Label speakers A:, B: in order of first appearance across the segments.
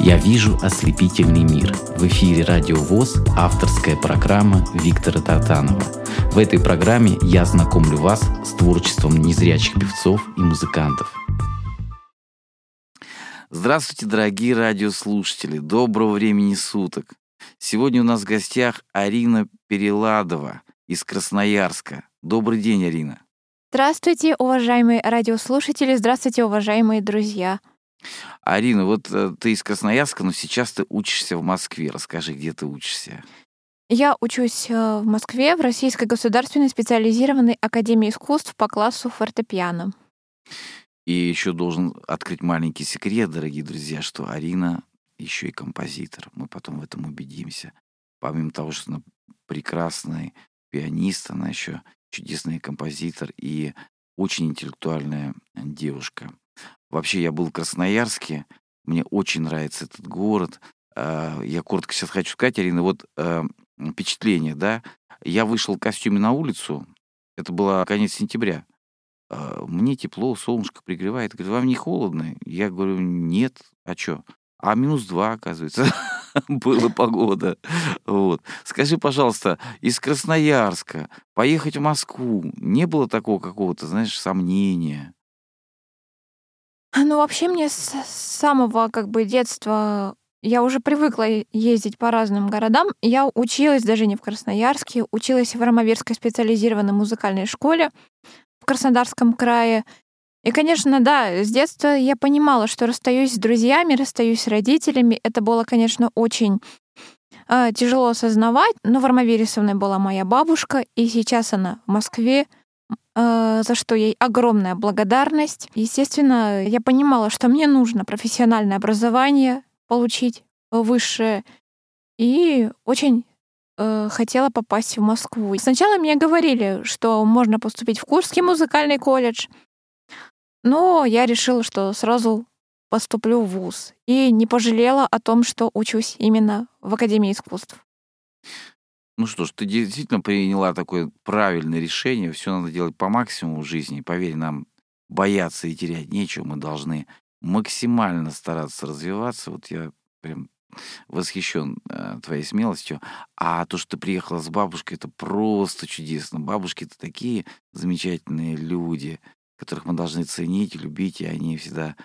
A: Я вижу ослепительный мир. В эфире Радио ВОЗ авторская программа Виктора Татанова. В этой программе я знакомлю вас с творчеством незрячих певцов и музыкантов. Здравствуйте, дорогие радиослушатели! Доброго времени суток! Сегодня у нас в гостях Арина Переладова из Красноярска. Добрый день, Арина.
B: Здравствуйте, уважаемые радиослушатели, здравствуйте, уважаемые друзья.
A: Арина, вот э, ты из Красноярска, но сейчас ты учишься в Москве. Расскажи, где ты учишься?
B: Я учусь э, в Москве в Российской государственной специализированной академии искусств по классу фортепиано.
A: И еще должен открыть маленький секрет, дорогие друзья, что Арина еще и композитор. Мы потом в этом убедимся. Помимо того, что она прекрасный пианист, она еще чудесный композитор и очень интеллектуальная девушка. Вообще, я был в Красноярске, мне очень нравится этот город. А, я коротко сейчас хочу сказать, Арина, вот э, впечатление, да. Я вышел в костюме на улицу, это было конец сентября. А, мне тепло, солнышко пригревает. Говорит, вам не холодно? Я говорю, нет, а что? А минус два, оказывается. была погода. Вот. Скажи, пожалуйста, из Красноярска поехать в Москву не было такого какого-то, знаешь, сомнения?
B: Ну, вообще мне с самого как бы детства я уже привыкла ездить по разным городам. Я училась даже не в Красноярске, училась в Ромаверской специализированной музыкальной школе в Краснодарском крае. И, конечно, да, с детства я понимала, что расстаюсь с друзьями, расстаюсь с родителями. Это было, конечно, очень э, тяжело осознавать, но Варма Вересовна была моя бабушка, и сейчас она в Москве, за что ей огромная благодарность. Естественно, я понимала, что мне нужно профессиональное образование получить высшее, и очень э, хотела попасть в Москву. Сначала мне говорили, что можно поступить в Курский музыкальный колледж, но я решила, что сразу поступлю в ВУЗ. И не пожалела о том, что учусь именно в Академии искусств.
A: Ну что ж, ты действительно приняла такое правильное решение. Все надо делать по максимуму в жизни. Поверь, нам бояться и терять нечего. Мы должны максимально стараться развиваться. Вот я прям восхищен э, твоей смелостью. А то, что ты приехала с бабушкой, это просто чудесно. Бабушки это такие замечательные люди которых мы должны ценить, любить, и они всегда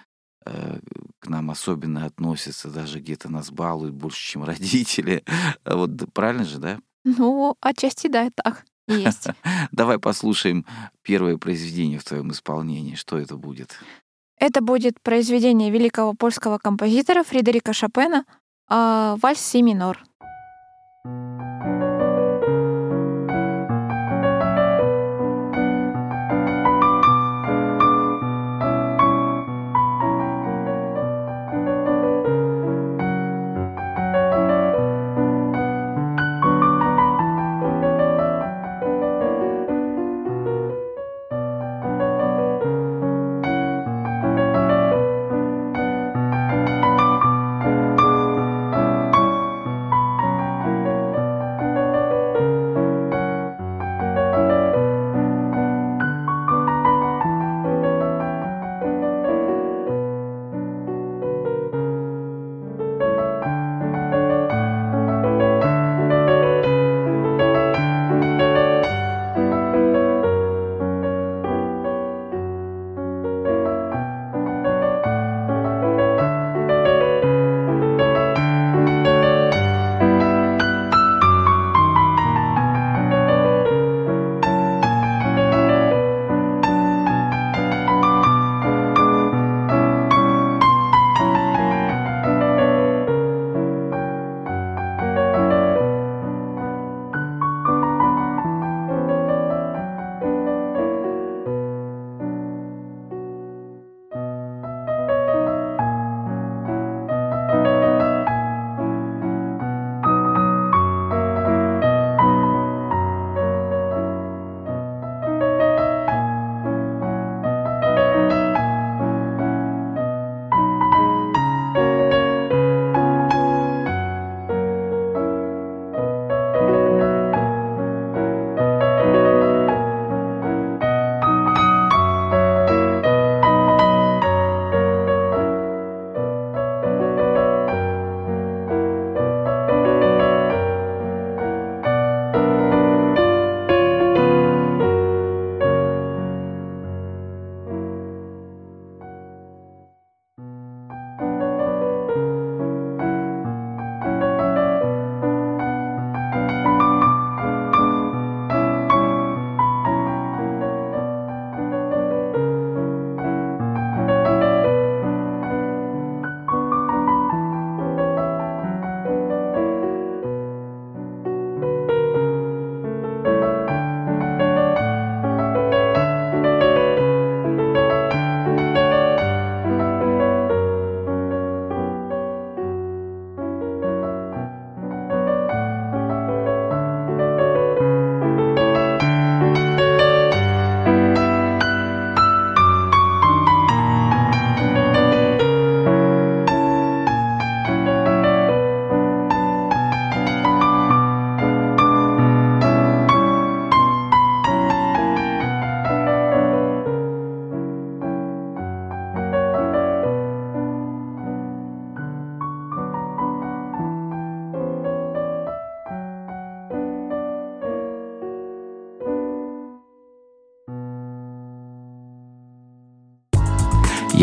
A: э, к нам особенно относятся, даже где-то нас балуют больше, чем родители. Вот правильно же, да?
B: Ну, отчасти да, так есть.
A: Давай послушаем первое произведение в твоем исполнении. Что это будет?
B: Это будет произведение великого польского композитора Фредерика Шопена э, «Вальс си минор».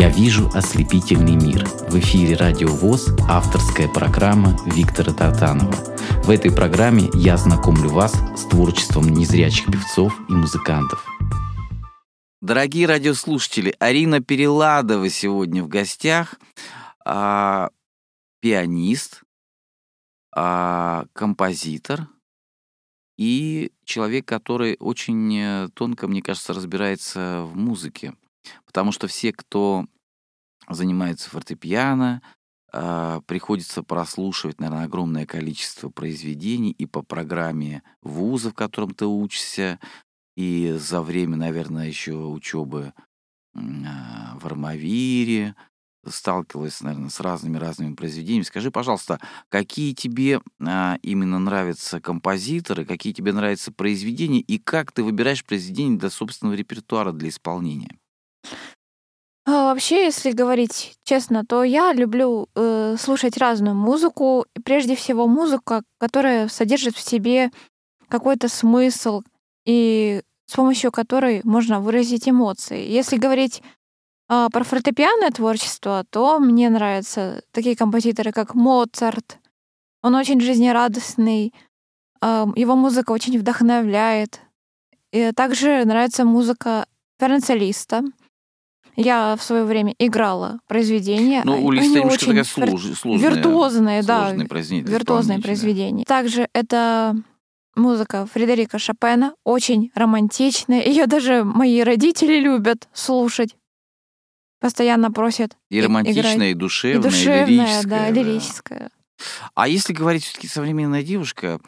C: «Я вижу ослепительный мир». В эфире «Радио ВОЗ» авторская программа Виктора Тартанова. В этой программе я знакомлю вас с творчеством незрячих певцов и музыкантов.
A: Дорогие радиослушатели, Арина Переладова сегодня в гостях. А, пианист, а, композитор и человек, который очень э, тонко, мне кажется, разбирается в музыке. Потому что все, кто занимается фортепиано, а, приходится прослушивать, наверное, огромное количество произведений и по программе вуза, в котором ты учишься, и за время, наверное, еще учебы а, в Армавире, сталкивалась, наверное, с разными-разными произведениями. Скажи, пожалуйста, какие тебе а, именно нравятся композиторы, какие тебе нравятся произведения, и как ты выбираешь произведения для собственного репертуара, для исполнения?
B: А, вообще, если говорить честно, то я люблю э, слушать разную музыку. Прежде всего, музыка, которая содержит в себе какой-то смысл и с помощью которой можно выразить эмоции. Если говорить а, про фортепианное творчество, то мне нравятся такие композиторы, как Моцарт. Он очень жизнерадостный, а, его музыка очень вдохновляет. И также нравится музыка Ференца Листа. Я в свое время играла произведения.
A: Ну, у Листа немножко такая слож... сложная,
B: виртуозные, да,
A: произведение
B: виртуозные произведения. Также это музыка Фредерика Шопена, очень романтичная. Ее даже мои родители любят слушать. Постоянно просят.
A: И романтичная, играть. и душевная, и,
B: душевная,
A: и лирическая.
B: Да, да, лирическая.
A: А если говорить все-таки современная девушка,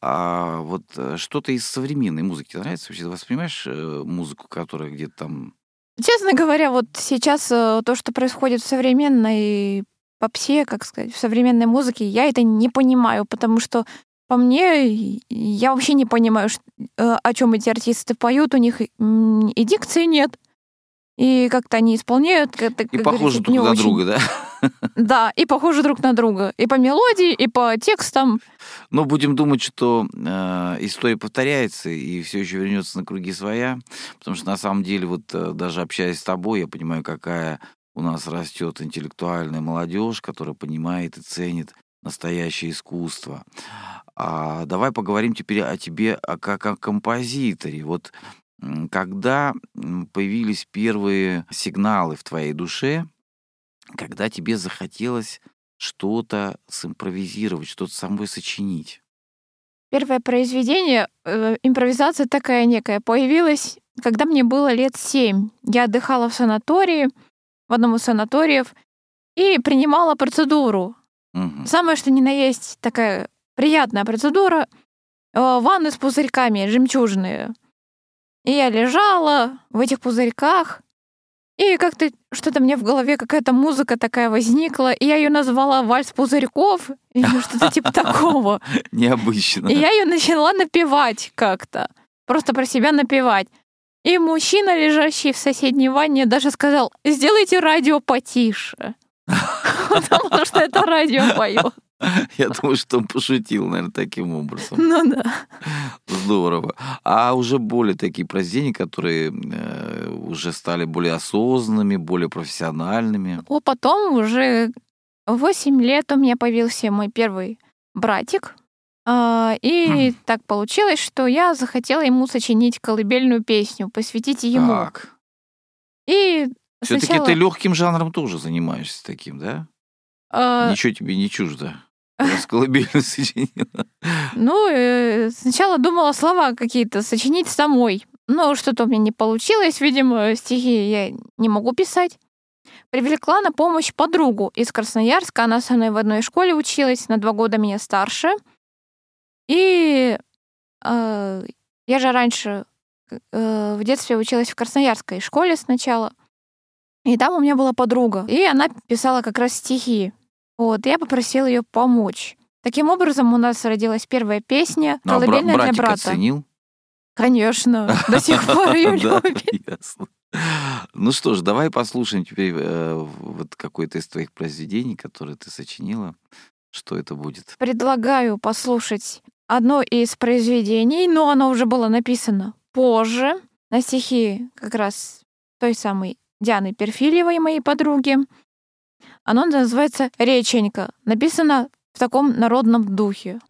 A: а вот э, что-то из современной музыки нравится? Вообще ты воспринимаешь э, музыку, которая где-то там
B: Честно говоря, вот сейчас э, то, что происходит в современной попсе, как сказать, в современной музыке, я это не понимаю, потому что по мне, я вообще не понимаю, э, о чем эти артисты поют, у них и дикции нет, и как-то они исполняют. Как
A: и похожи друг на очень... друга, да?
B: Да, и похожи друг на друга. И по мелодии, и по текстам.
A: Но будем думать, что э, история повторяется и все еще вернется на круги своя. Потому что на самом деле, вот э, даже общаясь с тобой, я понимаю, какая у нас растет интеллектуальная молодежь, которая понимает и ценит настоящее искусство. А давай поговорим теперь о тебе как о композиторе. Вот когда появились первые сигналы в твоей душе, когда тебе захотелось что-то симпровизировать, что-то самой сочинить?
B: Первое произведение, э, импровизация такая некая, появилась, когда мне было лет семь. Я отдыхала в санатории, в одном из санаториев, и принимала процедуру. Угу. Самое, что ни на есть, такая приятная процедура. Э, ванны с пузырьками, жемчужные. И я лежала в этих пузырьках, и как-то что-то мне в голове какая-то музыка такая возникла, и я ее назвала «Вальс пузырьков» или что-то типа такого.
A: Необычно.
B: И я ее начала напевать как-то. Просто про себя напевать. И мужчина, лежащий в соседней ванне, даже сказал, сделайте радио потише. Потому что это радио поет.
A: Я думаю, что он пошутил, наверное, таким образом.
B: Ну да.
A: Здорово. А уже более такие произведения, которые э, уже стали более осознанными, более профессиональными.
B: О, потом уже 8 лет у меня появился мой первый братик. Э, и хм. так получилось, что я захотела ему сочинить колыбельную песню, посвятить ему. Так. И
A: все-таки сначала... ты легким жанром тоже занимаешься таким, да? А... Ничего тебе не чуждо. Колыбельно сочинила.
B: Ну, э, сначала думала слова какие-то сочинить самой. Но что-то у меня не получилось. Видимо, стихи я не могу писать. Привлекла на помощь подругу из Красноярска. Она со мной в одной школе училась, на два года меня старше. И э, я же раньше э, в детстве училась в Красноярской школе сначала. И там у меня была подруга. И она писала как раз стихи. Вот, я попросила ее помочь. Таким образом, у нас родилась первая песня ну, «Колыбельная
A: а
B: для брата».
A: оценил?
B: Конечно, до сих пор ее любит.
A: Ну что ж, давай послушаем теперь э, вот какое-то из твоих произведений, которые ты сочинила. Что это будет?
B: Предлагаю послушать одно из произведений, но оно уже было написано позже, на стихи как раз той самой
D: Дианы Перфильевой, моей подруги. Оно называется «Реченька». Написано в таком народном духе.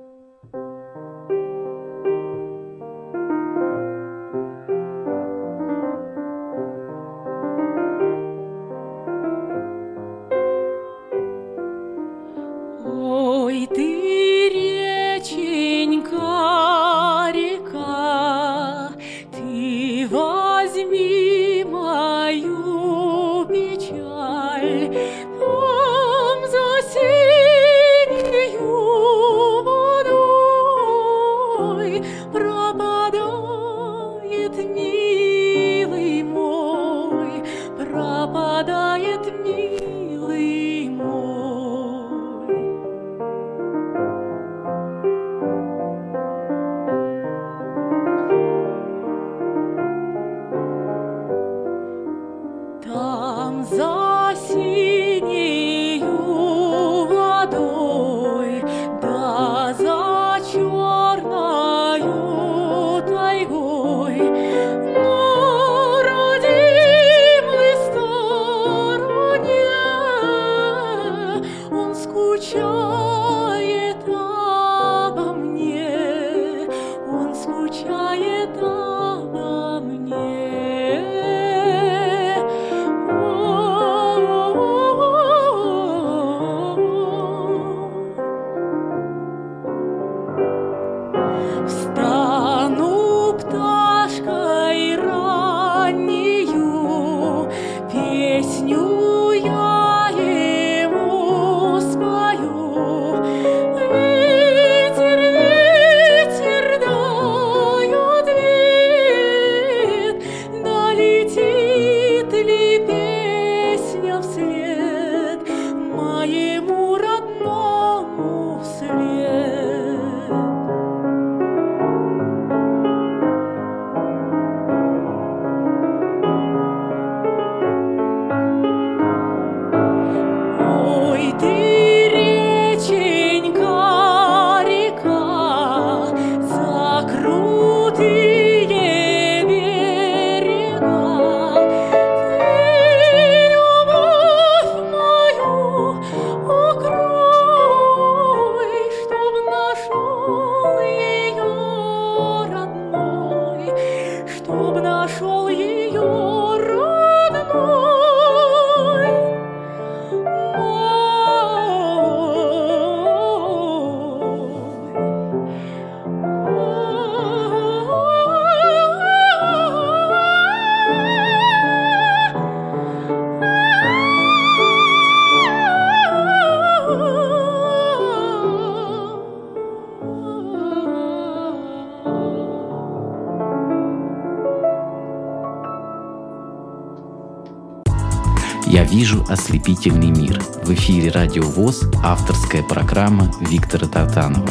C: Ослепительный мир». В эфире «Радио ВОЗ» авторская программа Виктора Тартанова.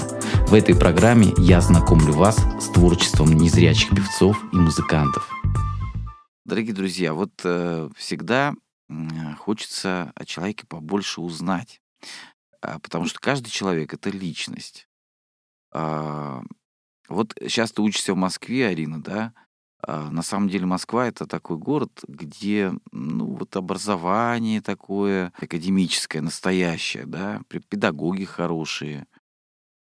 C: В этой программе я знакомлю вас с творчеством незрячих певцов и музыкантов.
A: Дорогие друзья, вот э, всегда хочется о человеке побольше узнать, э, потому что каждый человек — это личность. Э, вот сейчас ты учишься в Москве, Арина, да? А, на самом деле Москва это такой город, где ну, вот образование такое академическое, настоящее, да, педагоги хорошие.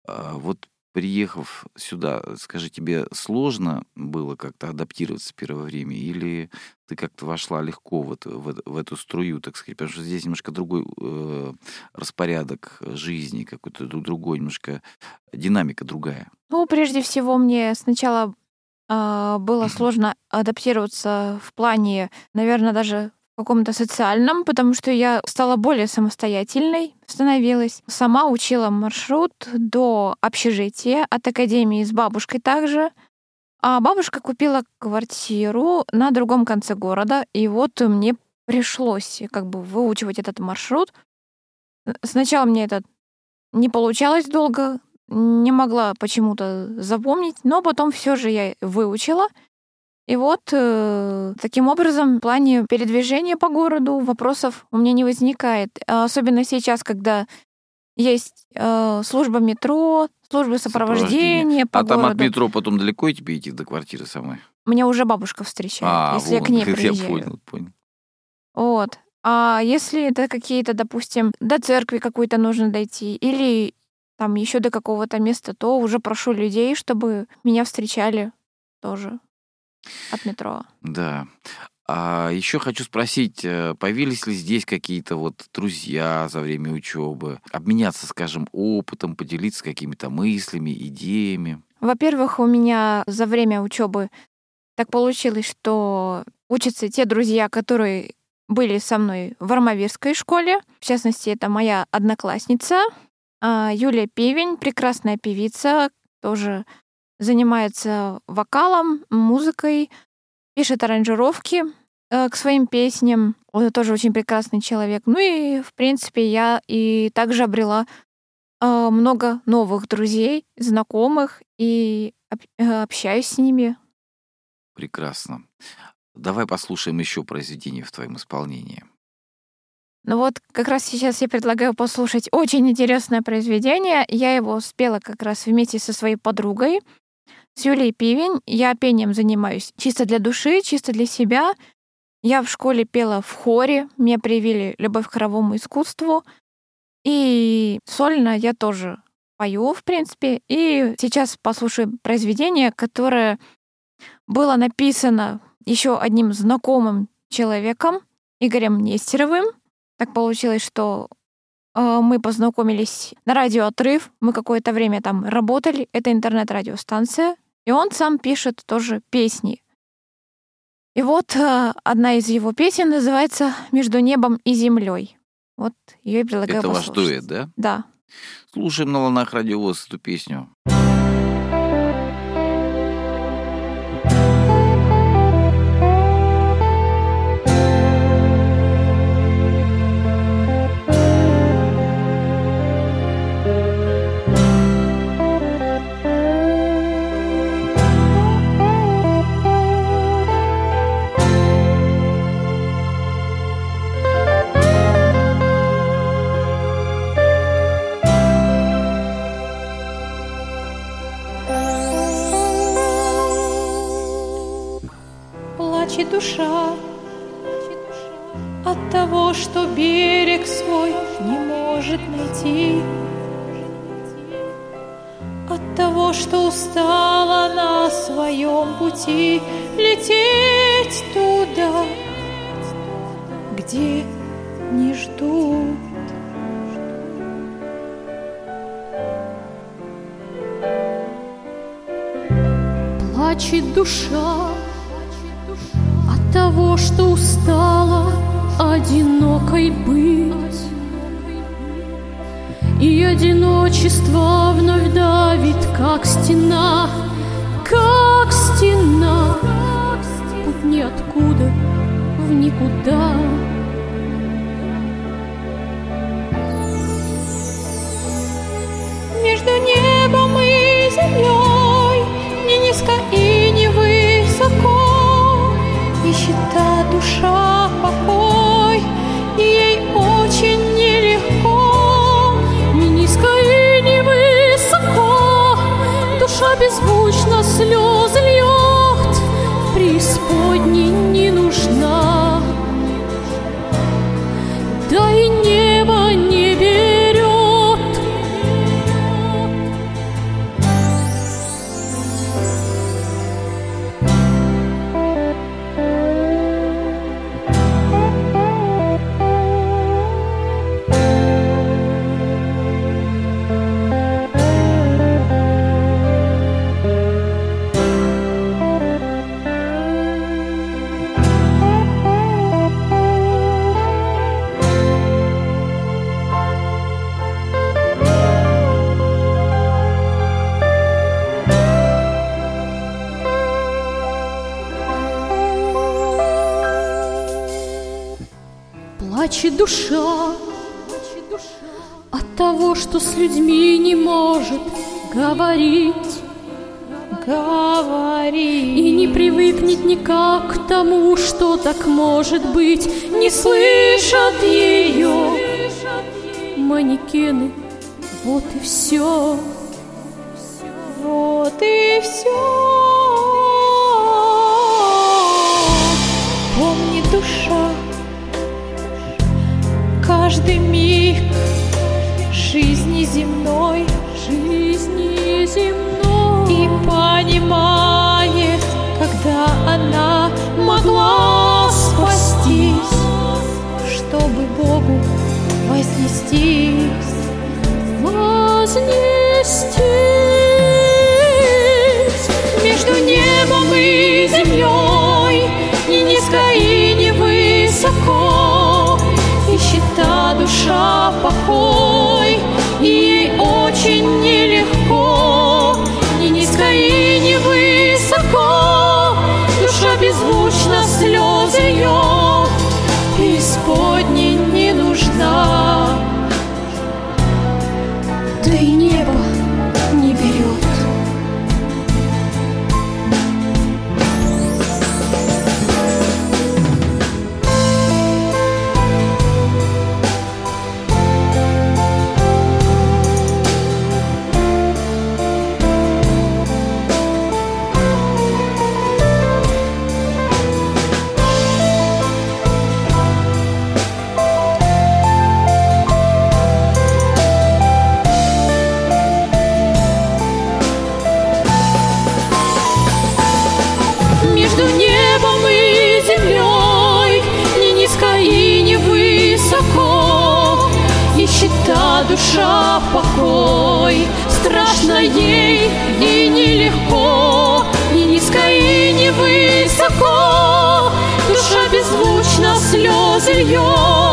A: А, вот приехав сюда, скажи, тебе сложно было как-то адаптироваться в первое время? Или ты как-то вошла легко вот в, в эту струю, так сказать? Потому что здесь немножко другой э, распорядок жизни, какой-то другой, немножко динамика другая.
D: Ну, прежде всего, мне сначала было сложно адаптироваться в плане, наверное, даже в каком-то социальном, потому что я стала более самостоятельной, становилась. Сама учила маршрут до общежития от академии с бабушкой также. А бабушка купила квартиру на другом конце города, и вот мне пришлось как бы выучивать этот маршрут. Сначала мне это не получалось долго, не могла почему-то запомнить, но потом все же я выучила. И вот э, таким образом в плане передвижения по городу вопросов у меня не возникает. Особенно сейчас, когда есть э, служба метро, службы сопровождения, по
A: а
D: городу.
A: там от метро потом далеко тебе идти до квартиры самой?
D: Меня уже бабушка встречает, а, если вон, я к ней приезжаю.
A: Я понял, понял.
B: Вот. А если это какие-то, допустим, до церкви какой-то нужно дойти или там еще до какого-то места, то уже прошу людей, чтобы меня встречали тоже от метро.
A: Да. А еще хочу спросить, э, появились ли здесь какие-то вот друзья за время учебы, обменяться, скажем, опытом, поделиться какими-то мыслями, идеями?
B: Во-первых, у меня за время учебы так получилось, что учатся те друзья, которые были со мной в Армавирской школе. В частности, это моя одноклассница Юлия Певень, прекрасная певица, тоже занимается вокалом, музыкой, пишет аранжировки э, к своим песням. Он тоже очень прекрасный человек. Ну и, в принципе, я и также обрела э, много новых друзей, знакомых, и э, общаюсь с ними.
A: Прекрасно. Давай послушаем еще произведение в твоем исполнении.
B: Ну вот как раз сейчас я предлагаю послушать очень интересное произведение. Я его спела как раз вместе со своей подругой, с Юлией Пивень. Я пением занимаюсь чисто для души, чисто для себя. Я в школе пела в хоре, мне привили любовь к хоровому искусству. И сольно я тоже пою, в принципе. И сейчас послушаем произведение, которое было написано еще одним знакомым человеком, Игорем Нестеровым. Так получилось, что э, мы познакомились на радио «Отрыв». Мы какое-то время там работали. Это интернет-радиостанция. И он сам пишет тоже песни. И вот э, одна из его песен называется «Между небом и землей». Вот ее и предлагаю
A: Это
B: послушать.
A: ваш дуэт, да?
B: Да.
A: Слушаем на волнах радиовоз эту песню.
E: плачет душа от того, что с людьми не может говорить. Говорить. И не привыкнет никак к тому, что так может быть. Не слышат ее манекены. Вот и все. Вот и все. Вознестись, вознестись между небом и землей, ни низко и не высоко, ищет та душа покой, та душа покой, страшно ей и нелегко, ни низко и не высоко, душа беззвучно слезы льет,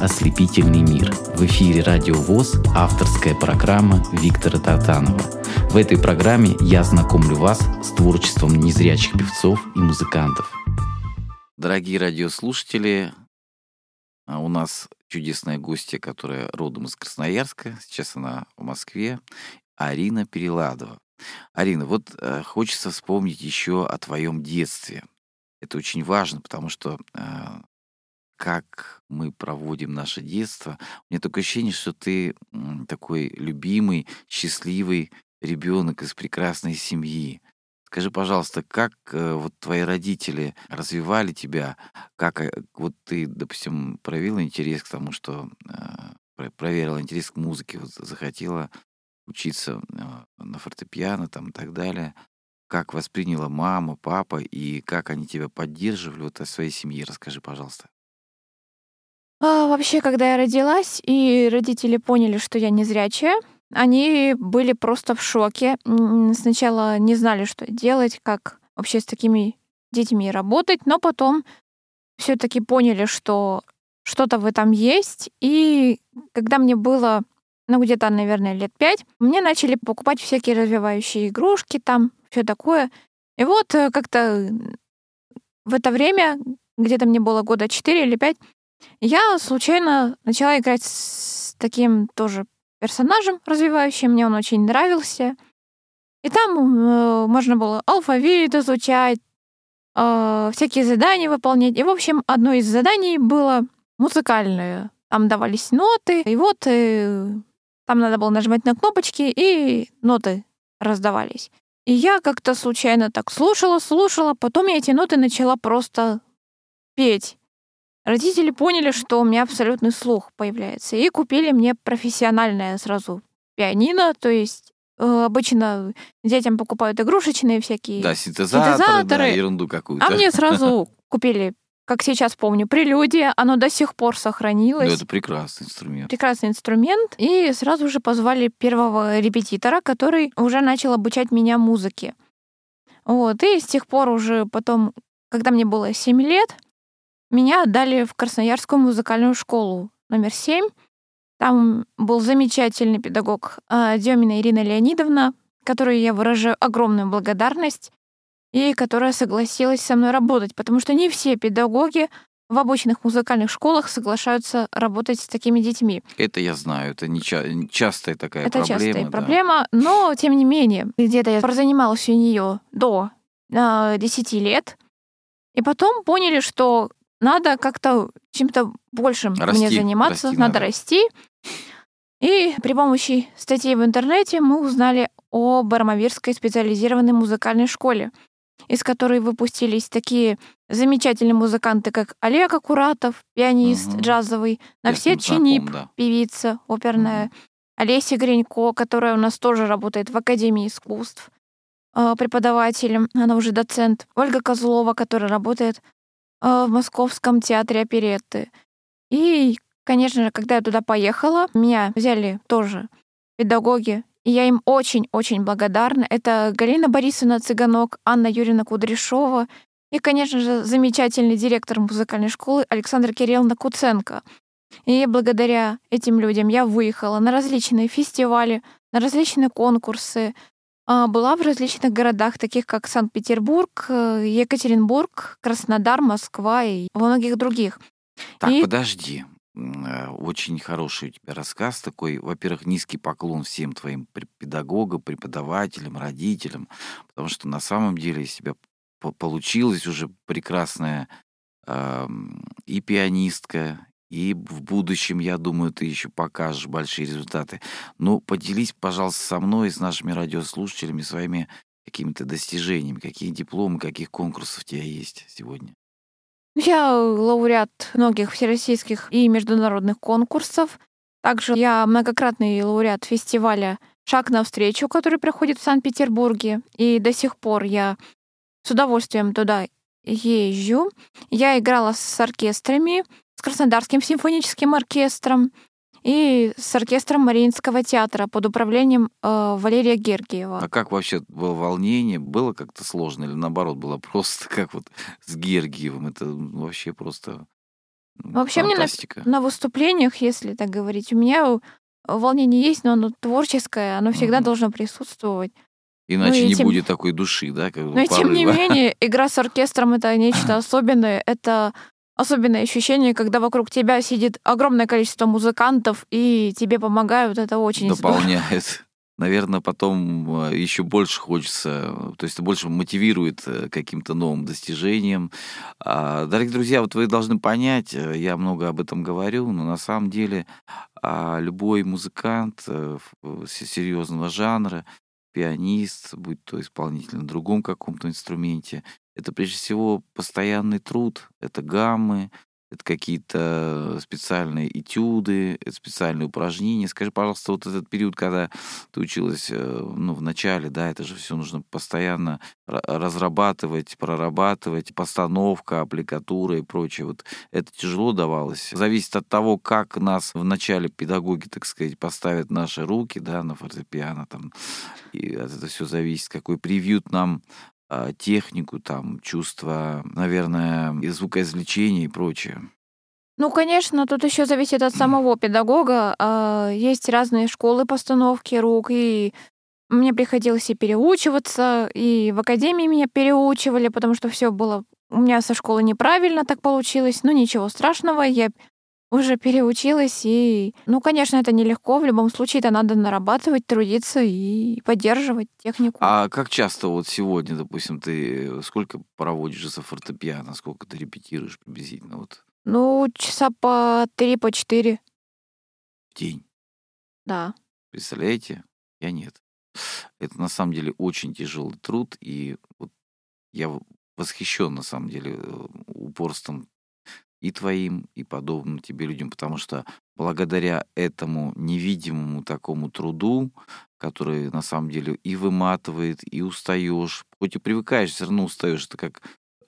C: ослепительный мир. В эфире Радио ВОЗ авторская программа Виктора Татанова. В этой программе я знакомлю вас с творчеством незрячих певцов и музыкантов.
A: Дорогие радиослушатели, а у нас чудесная гостья, которая родом из Красноярска. Сейчас она в Москве. Арина Переладова. Арина, вот э, хочется вспомнить еще о твоем детстве. Это очень важно, потому что э, как мы проводим наше детство, у меня такое ощущение, что ты такой любимый, счастливый ребенок из прекрасной семьи. Скажи, пожалуйста, как э, вот твои родители развивали тебя, как э, вот ты, допустим, проявила интерес к тому, что про- проверила интерес к музыке, вот захотела учиться э, на фортепиано там и так далее. Как восприняла мама, папа и как они тебя поддерживали вот о своей семье? Расскажи, пожалуйста.
B: А, вообще, когда я родилась, и родители поняли, что я незрячая, они были просто в шоке. Сначала не знали, что делать, как вообще с такими детьми работать, но потом все-таки поняли, что что-то в этом есть. И когда мне было, ну, где-то, наверное, лет пять, мне начали покупать всякие развивающие игрушки, там все такое. И вот э, как-то в это время, где-то мне было года 4 или 5, я случайно начала играть с таким тоже персонажем развивающим, мне он очень нравился. И там э, можно было алфавит изучать, э, всякие задания выполнять. И, в общем, одно из заданий было музыкальное. Там давались ноты, и вот э, там надо было нажимать на кнопочки, и ноты раздавались. И я как-то случайно так слушала, слушала, потом я эти ноты начала просто петь. Родители поняли, что у меня абсолютный слух появляется, и купили мне профессиональное сразу пианино, то есть э, обычно детям покупают игрушечные всякие
A: Да, синтезаторы, да,
B: синтезаторы.
A: ерунду какую-то.
B: А мне сразу купили, как сейчас помню, прелюдия. Оно до сих пор
A: Ну,
B: сохранилось.
A: это прекрасный инструмент.
B: Прекрасный инструмент. И сразу же позвали первого репетитора, который уже начал обучать меня музыке. Вот. И с тех пор уже потом, когда мне было 7 лет, меня отдали в Красноярскую музыкальную школу номер 7. Там был замечательный педагог а, Демина Ирина Леонидовна, которой я выражаю огромную благодарность и которая согласилась со мной работать, потому что не все педагоги в обычных музыкальных школах соглашаются работать с такими детьми.
A: Это я знаю, это не ча- частая такая
B: Это
A: проблема.
B: частая
A: да.
B: проблема, но тем не менее, где-то я прозанималась у нее до э, 10 лет, и потом поняли, что надо как-то чем-то большим мне
A: Расти,
B: заниматься,
A: расти
B: надо
A: надо.
B: расти. И при помощи статей в интернете мы узнали о Бармавирской специализированной музыкальной школе, из которой выпустились такие замечательные музыканты, как Олег Акуратов, пианист
A: Мгм.
B: джазовый, Навсет
A: ним знаком,
B: Чинип,
A: да.
B: певица оперная,
A: Мгм.
B: Олеся Гринько, которая у нас тоже работает в Академии искусств, э, преподавателем, она уже доцент, Ольга Козлова, которая работает в Московском театре оперетты. И, конечно же, когда я туда поехала, меня взяли тоже педагоги, и я им очень-очень благодарна. Это Галина Борисовна Цыганок, Анна Юрьевна Кудряшова и, конечно же, замечательный директор музыкальной школы Александра Кирилловна Куценко. И благодаря этим людям я выехала на различные фестивали, на различные конкурсы, была в различных городах, таких как Санкт-Петербург, э, Екатеринбург, Краснодар, Москва и во многих других.
A: Так,
B: И-
A: подожди. Э, Очень хороший у тебя рассказ такой. Во-первых, низкий поклон всем твоим педагогам, преподавателям, родителям, потому что на самом деле из тебя по- получилась уже прекрасная и пианистка, и в будущем, я думаю, ты еще покажешь большие результаты. Но поделись, пожалуйста, со мной и с нашими радиослушателями своими какими-то достижениями, какие дипломы, каких конкурсов у тебя есть сегодня.
B: Я лауреат многих всероссийских и международных конкурсов. Также я многократный лауреат фестиваля «Шаг навстречу», который проходит в Санкт-Петербурге. И до сих пор я с удовольствием туда езжу. Я играла с оркестрами, с Краснодарским симфоническим оркестром и с оркестром Мариинского театра под управлением э, Валерия Гергиева.
A: А как вообще было волнение? Было как-то сложно или наоборот было просто как вот с Гергиевым? Это ну, вообще просто ну,
B: Вообще мне на-
A: фантастика.
B: На выступлениях, если так говорить, у меня волнение есть, но оно творческое, оно всегда
A: Мгм.
B: должно присутствовать.
A: Иначе
B: ну и
A: не
B: тем-
A: будет такой души, да? Как
B: Но тем не менее, игра с оркестром это нечто особенное. Это особенное ощущение, когда вокруг тебя сидит огромное количество музыкантов и тебе помогают. Это очень здорово.
A: дополняет. Наверное, потом еще больше хочется, э, то есть это больше мотивирует э, каким-то новым достижением. А, Дорогие друзья, вот вы должны понять, э, я много об этом говорю, но на самом деле а, любой музыкант э, серьезного жанра, пианист, будь то исполнитель на другом каком-то инструменте, это прежде всего постоянный труд, это гаммы, это какие-то специальные этюды, это специальные упражнения. Скажи, пожалуйста, вот этот период, когда ты училась, э, ну, в начале, да, это же все нужно постоянно ра- разрабатывать, прорабатывать, постановка, аппликатура и прочее. Вот это тяжело давалось. Зависит от того, как нас в начале педагоги, так сказать, поставят наши руки, да, на фортепиано там. И от этого все зависит, какой привьют нам технику, там, чувство, наверное, и звукоизвлечения и прочее.
B: Ну, конечно, тут еще зависит от самого педагога. А, Есть разные школы постановки рук, и мне приходилось и переучиваться, и в академии меня переучивали, потому что все было у меня со школы неправильно так получилось. Ну, ничего страшного, я уже переучилась, и, ну, конечно, это нелегко. В любом случае, это надо нарабатывать, трудиться и поддерживать технику.
A: А как часто вот сегодня, допустим, ты сколько проводишь за фортепиано, сколько ты репетируешь приблизительно вот
B: Ну, часа по три, по четыре,
A: в день?
B: да.
A: Представляете? Я нет. Это на самом деле очень тяжелый труд, и вот я восхищен на самом деле э, упорством и твоим, и подобным тебе людям, потому что благодаря этому невидимому такому труду, который на самом деле и выматывает, и устаешь, хоть и привыкаешь, все равно устаешь. Это как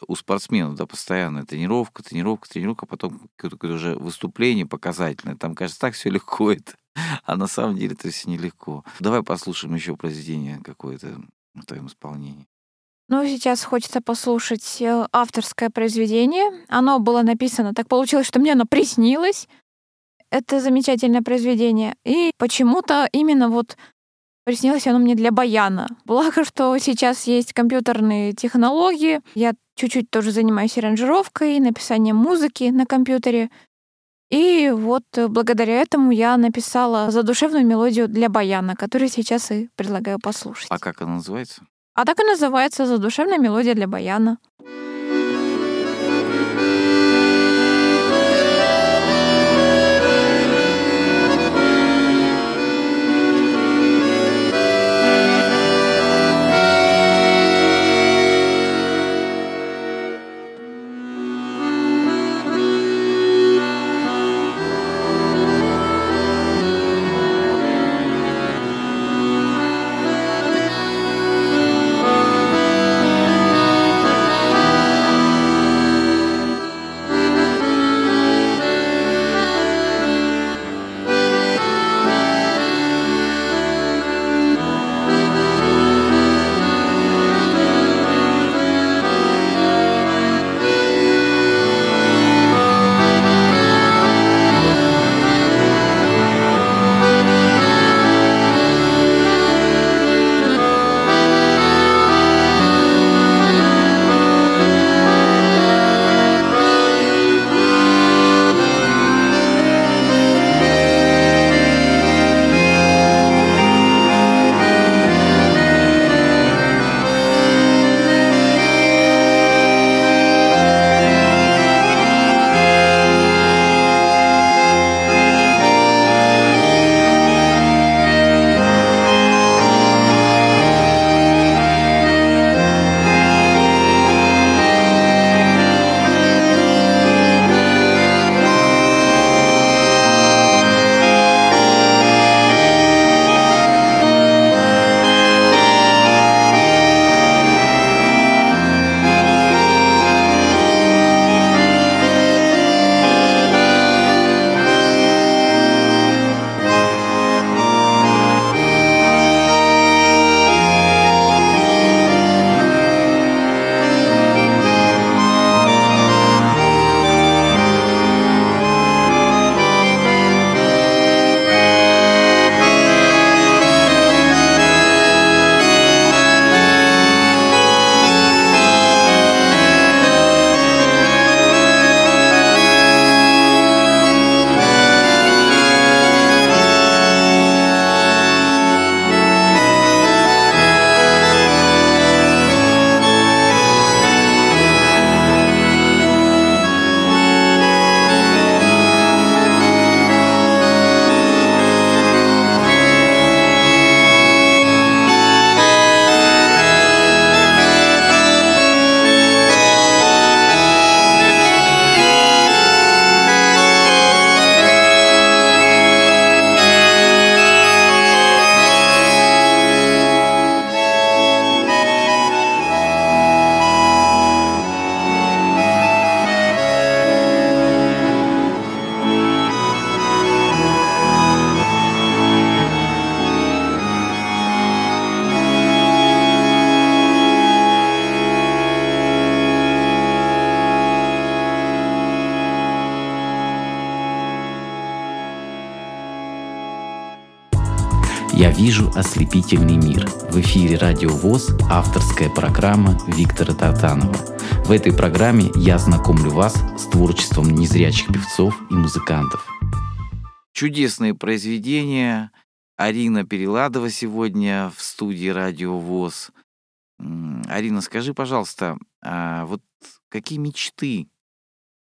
A: у спортсменов, да, постоянная тренировка, тренировка, тренировка, потом какое-то уже выступление показательное. Там, кажется, так все легко это. А на самом деле это все нелегко. Давай послушаем еще произведение какое-то в твоем исполнении.
B: Ну, сейчас хочется послушать э, авторское произведение. Оно было написано, так получилось, что мне оно приснилось. Это замечательное произведение. И почему-то именно вот приснилось оно мне для баяна. Благо, что сейчас есть компьютерные технологии. Я чуть-чуть тоже занимаюсь аранжировкой, написанием музыки на компьютере. И вот благодаря этому я написала задушевную мелодию для баяна, которую сейчас и предлагаю послушать.
A: А как она называется?
B: А так и называется задушевная мелодия для баяна.
C: «Я вижу ослепительный мир». В эфире «Радио ВОЗ» авторская программа Виктора Тартанова. В этой программе я знакомлю вас с творчеством незрячих певцов и музыкантов.
A: Чудесные произведения. Арина Переладова сегодня в студии «Радио ВОЗ». Арина, скажи, пожалуйста, а вот какие мечты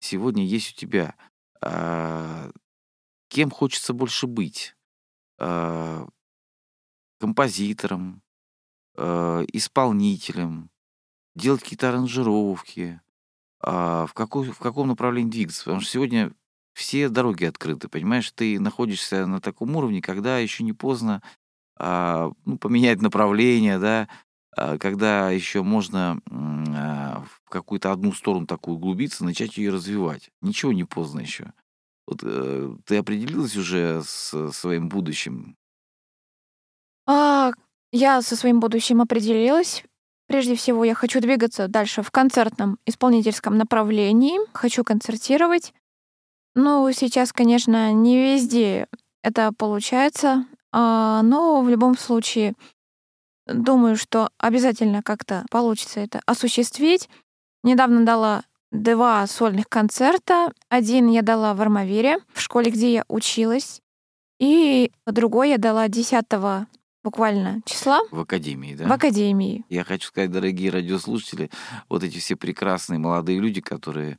A: сегодня есть у тебя? А кем хочется больше быть? А композитором, э, исполнителем, делать какие-то аранжировки, а в, какой, в каком направлении двигаться. Потому что сегодня все дороги открыты, понимаешь? Ты находишься на таком уровне, когда еще не поздно а, ну, поменять направление, да, а, когда еще можно в какую-то одну сторону такую углубиться, начать ее развивать. Ничего не поздно еще. Вот э, ты определилась уже с своим будущим?
B: А, я со своим будущим определилась. Прежде всего, я хочу двигаться дальше в концертном исполнительском направлении. Хочу концертировать. Ну, сейчас, конечно, не везде это получается, а, но в любом случае думаю, что обязательно как-то получится это осуществить. недавно дала два сольных концерта. Один я дала в Армавире, в школе, где я училась. И другой я дала 10 буквально числа
A: В академии, да?
B: в академии.
A: Я хочу сказать, дорогие радиослушатели, вот эти все прекрасные молодые люди, которые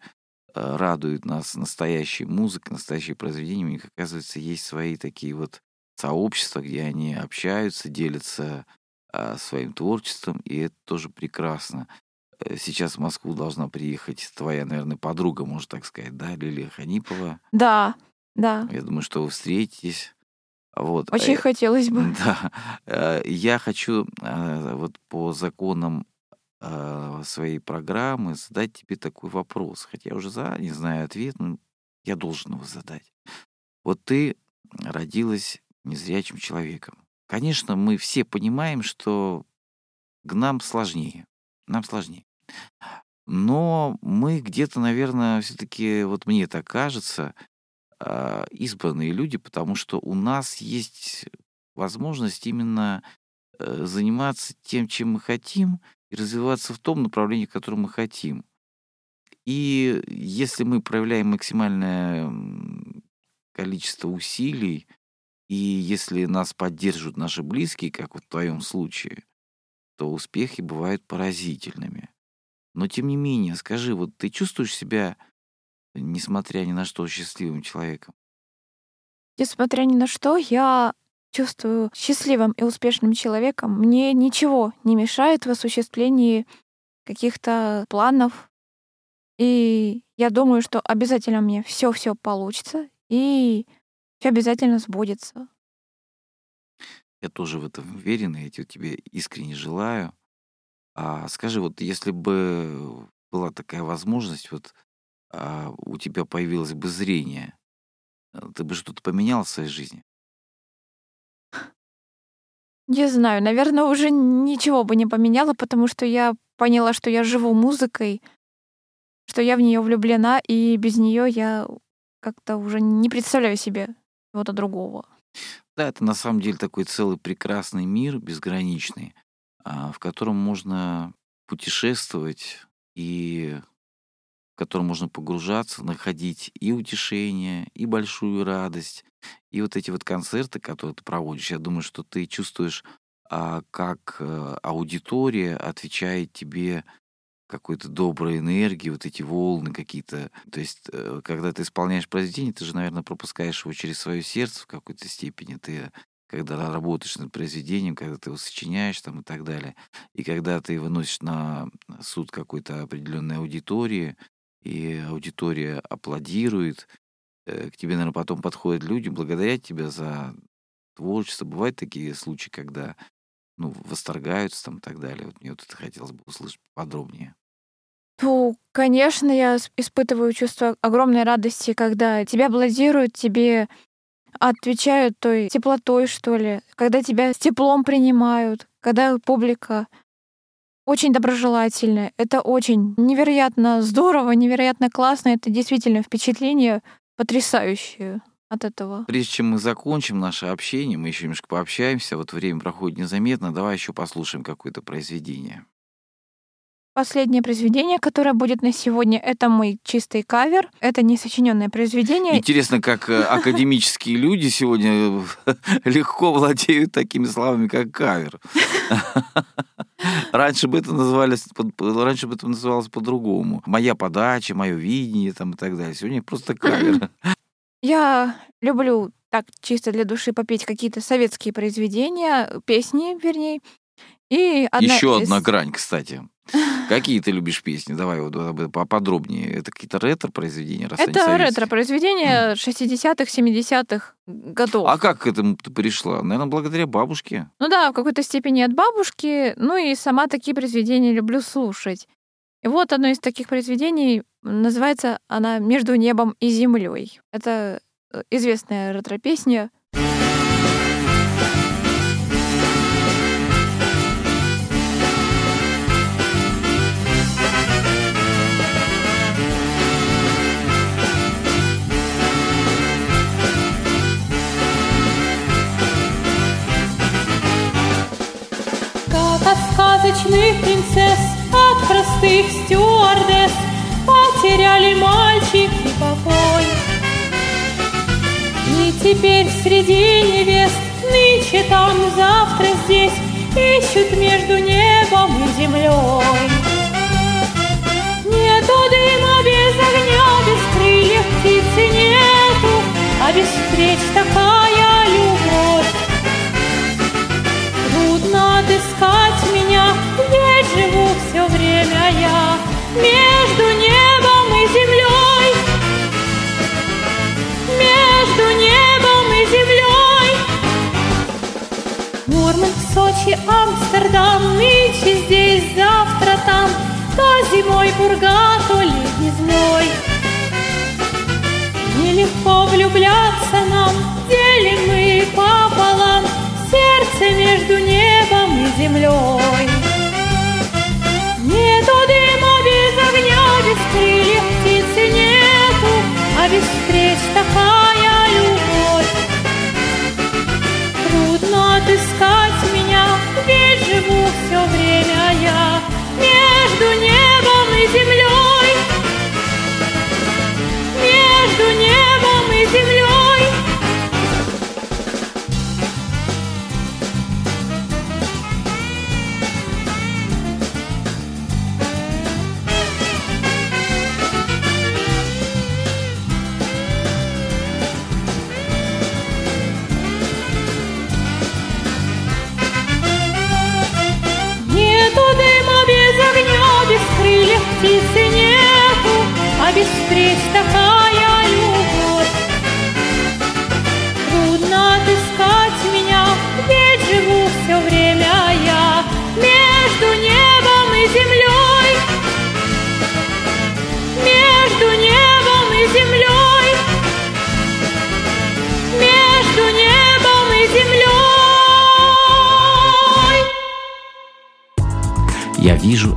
A: э, радуют нас настоящей музыкой, настоящей произведением, у них, оказывается, есть свои такие вот сообщества, где они общаются, делятся а, своим творчеством, и это тоже прекрасно. Э, Сейчас в Москву должна приехать твоя, наверное, подруга, можно так сказать, да, Лилия Ханипова.
B: Да, да.
A: Я думаю, что вы встретитесь. Вот.
B: Очень
A: Э,
B: хотелось бы.
A: Да. Э, Я хочу э, вот по законам э, своей программы задать тебе такой вопрос. Хотя я уже заранее знаю ответ, но я должен его задать. Вот ты родилась незрячим человеком. Конечно, мы все понимаем, что к нам сложнее. Нам сложнее. Но мы где-то, наверное, все-таки, вот мне так кажется, а, избранные люди, потому что у нас есть возможность именно э, заниматься тем, чем мы хотим, и развиваться в том направлении, в котором мы хотим. И если мы проявляем максимальное количество усилий, и если нас поддерживают наши близкие, как вот в твоем случае, то успехи бывают поразительными. Но тем не менее, скажи, вот ты чувствуешь себя, несмотря ни на что, счастливым человеком?
B: Несмотря ни на что, я чувствую счастливым и успешным человеком. Мне ничего не мешает в осуществлении каких-то планов. И я думаю, что обязательно мне все-все получится, и все обязательно сбудется.
A: Я тоже в этом уверен, и я те- тебе искренне желаю. А скажи, вот если бы была такая возможность, вот а, у тебя появилось бы зрение, э, ты бы что-то поменял в своей жизни?
B: Не знаю, наверное, уже ничего бы не поменяла, потому что я поняла, что я живу музыкой, что я в нее влюблена, и без нее я как-то уже не представляю себе чего-то другого.
A: Да, это на самом деле такой целый прекрасный мир, безграничный, а, в котором можно путешествовать и в котором можно погружаться, находить и утешение, и большую радость. И вот эти вот концерты, которые ты проводишь, я думаю, что ты чувствуешь, а, как э, аудитория отвечает тебе какой-то доброй энергии, вот эти волны какие-то. То есть, э, когда ты исполняешь произведение, ты же, наверное, пропускаешь его через свое сердце в какой-то степени. Ты когда ра- работаешь над произведением, когда ты его сочиняешь там и так далее, и когда ты выносишь на суд какой-то определенной аудитории, и аудитория аплодирует, э, к тебе, наверное, потом подходят люди, благодарят тебя за творчество. Бывают такие случаи, когда ну, восторгаются там и так далее. Вот мне вот это хотелось бы услышать подробнее.
B: Ну, конечно, я испытываю чувство огромной радости, когда тебя аплодируют, тебе отвечают той теплотой, что ли, когда тебя с теплом принимают, когда публика очень доброжелательная. Это очень невероятно здорово, невероятно классно. Это действительно впечатление потрясающее от этого.
A: Прежде чем мы закончим наше общение, мы еще немножко пообщаемся, вот время проходит незаметно, давай еще послушаем какое-то произведение.
B: Последнее произведение, которое будет на сегодня, это мой чистый кавер. Это не сочиненное произведение.
A: Интересно, как э, академические люди сегодня легко владеют такими словами, как кавер. Раньше бы это называлось, раньше бы это называлось по-другому. Моя подача, мое видение там и так далее. Сегодня просто кавер.
B: Я люблю так чисто для души попеть какие-то советские произведения, песни, вернее. И одна
A: Еще
B: из-
A: одна грань, кстати. Какие ты любишь песни? Давай вот поподробнее. Это какие-то ретро-произведения?
B: Это
A: советские?
B: ретро-произведение 60-х, 70-х годов.
A: А как к этому ты пришла? Наверное, благодаря бабушке.
B: Ну да, в какой-то степени от бабушки, ну и сама такие произведения люблю слушать. И вот одно из таких произведений называется она «Между небом и землей». Это э, известная ретро-песня.
E: Сказочных принцесс, от простых
B: стюардесс Потеряли мальчик и покой. И теперь среди невест Нынче там, завтра здесь Ищут между небом и землей. Нету дыма без огня, без крыльев птицы нету А без встреч такая любовь. Трудно отыскать время я Между небом и землей. Между небом и землей. Мурманск, Сочи, Амстердам Нынче здесь, завтра там. То зимой бурга, то летней зной Нелегко влюбляться нам Делим мы пополам Сердце между небом и землей Нету дыма без огня, без крыльев птицы нету А без встреч такая любовь. Трудно отыскать меня, ведь живу все время я. Между небом и землей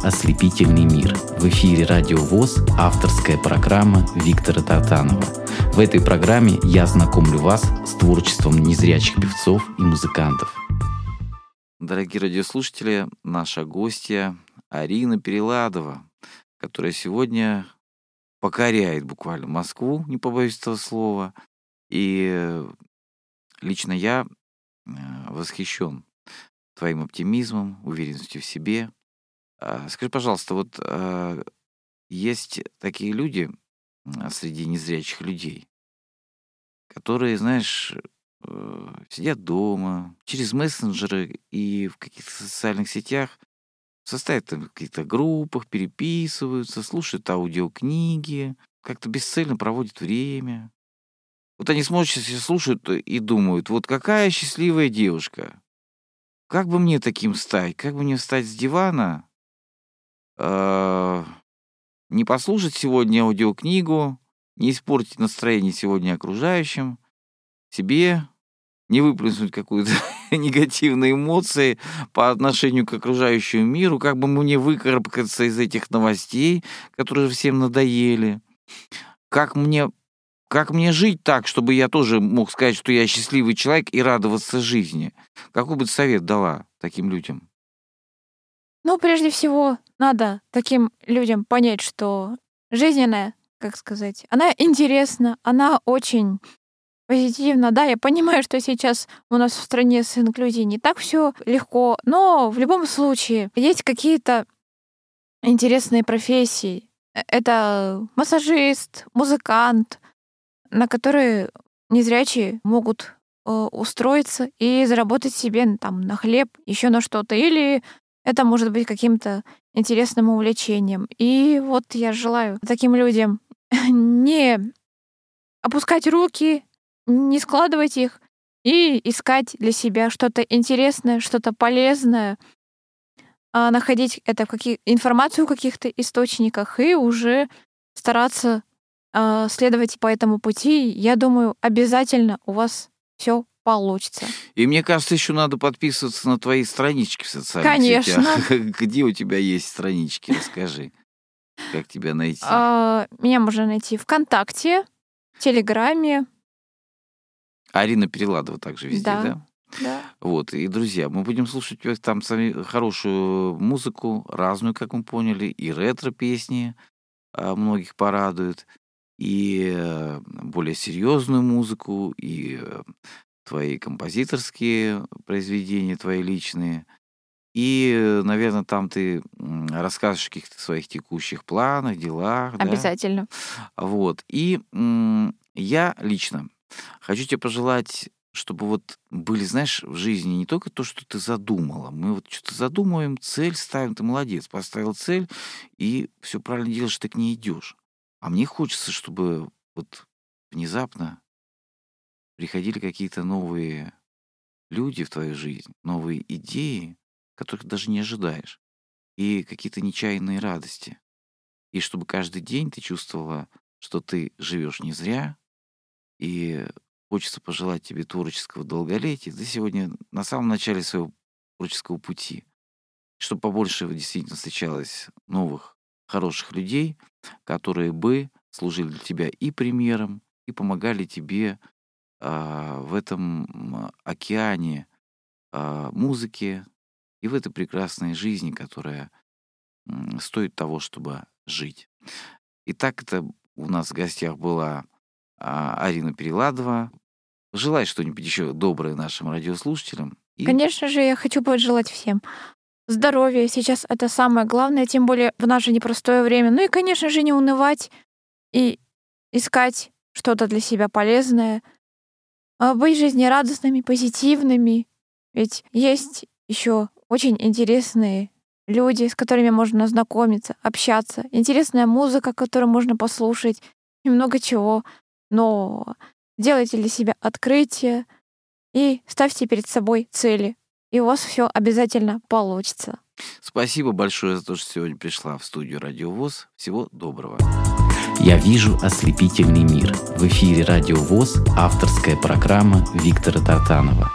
C: Ослепительный мир. В эфире Радио ВОЗ авторская программа Виктора Тартанова. В этой программе я знакомлю вас с творчеством незрячих певцов и музыкантов.
A: Дорогие радиослушатели, наша гостья Арина Переладова, которая сегодня покоряет буквально Москву, не побоюсь этого слова. И э, лично я э, восхищен твоим оптимизмом, уверенностью в себе. А, Скажи, пожалуйста, вот а, есть такие люди среди незрячих людей, которые, знаешь, э, сидят дома, через мессенджеры и в каких-то социальных сетях состоят там каких-то группах, переписываются, слушают аудиокниги, как-то бесцельно проводят время. Вот они смотрят, сейчас слушают и думают, вот какая счастливая девушка. Как бы мне таким стать? Как бы мне встать с дивана? Э, Не послушать сегодня аудиокнигу, не испортить настроение сегодня окружающим, себе не выплеснуть какую-то негативные эмоции по отношению к окружающему миру, как бы мне выкарабкаться из этих новостей, которые всем надоели, как мне, как мне жить так, чтобы я тоже мог сказать, что я счастливый человек и радоваться жизни. Какой бы ты совет дала таким людям?
F: Ну, прежде всего, надо таким людям понять, что жизненная, как сказать, она интересна, она очень позитивна. Да, я понимаю, что сейчас у нас в стране с инклюзией не так все легко, но в любом случае есть какие-то интересные профессии. Э, Это массажист, музыкант, на которые незрячие могут э, устроиться и заработать себе там на хлеб, еще на что-то. Или это может быть каким-то интересным увлечением. И вот я желаю таким людям не опускать руки, не складывать их и искать для себя что-то интересное, что-то полезное, а, находить это в каких... информацию в каких-то источниках и уже стараться а, следовать по этому пути. Я думаю, обязательно у вас все получится.
A: И мне кажется, еще надо подписываться на твои странички в социальных
F: Конечно.
A: сетях. Где у тебя есть странички? Расскажи, как тебя найти.
F: А, Меня можно найти ВКонтакте, Телеграме.
A: Арина Переладова также везде,
F: Да.
A: да?
B: Да.
A: Вот, и, друзья, мы будем слушать там сами хорошую музыку, разную, как мы поняли, и ретро-песни а, многих порадуют, и э, более серьезную музыку, и э, твои композиторские произведения, твои личные. И, наверное, там ты расскажешь о каких-то своих текущих планах, делах. да?
B: Обязательно.
A: Вот. И я лично хочу тебе пожелать, чтобы вот были, знаешь, в жизни не только то, что ты задумала. Мы вот что-то задумываем, цель ставим, ты молодец, поставил цель, и все правильно делаешь, ты к ней идешь. А мне хочется, чтобы вот внезапно приходили какие-то новые люди в твою жизнь, новые идеи, которых даже не ожидаешь, и какие-то нечаянные радости. И чтобы каждый день ты чувствовала, что ты живешь не зря, и хочется пожелать тебе творческого долголетия. Ты сегодня на самом начале своего творческого пути. Чтобы побольше действительно встречалось новых, хороших людей, которые бы служили для тебя и примером, и помогали тебе в этом океане а, музыки и в этой прекрасной жизни, которая стоит того, чтобы жить. Итак, это у нас в гостях была а, Арина Переладова. Желай что-нибудь еще доброе нашим радиослушателям. И
B: Конечно же, я хочу пожелать всем здоровья. Сейчас это самое главное, тем более в наше непростое время. Ну и, конечно же, не унывать и искать что-то для себя полезное, а быть жизнерадостными, позитивными. Ведь есть еще очень интересные люди, с которыми можно знакомиться, общаться, интересная музыка, которую можно послушать, и много чего нового. Делайте для себя открытие и ставьте перед собой цели, и у вас все обязательно получится.
A: Спасибо большое за то, что сегодня пришла в студию Радио ВОЗ. Всего доброго.
C: Я вижу ослепительный мир. В эфире Радио ВОЗ авторская программа Виктора Тартанова.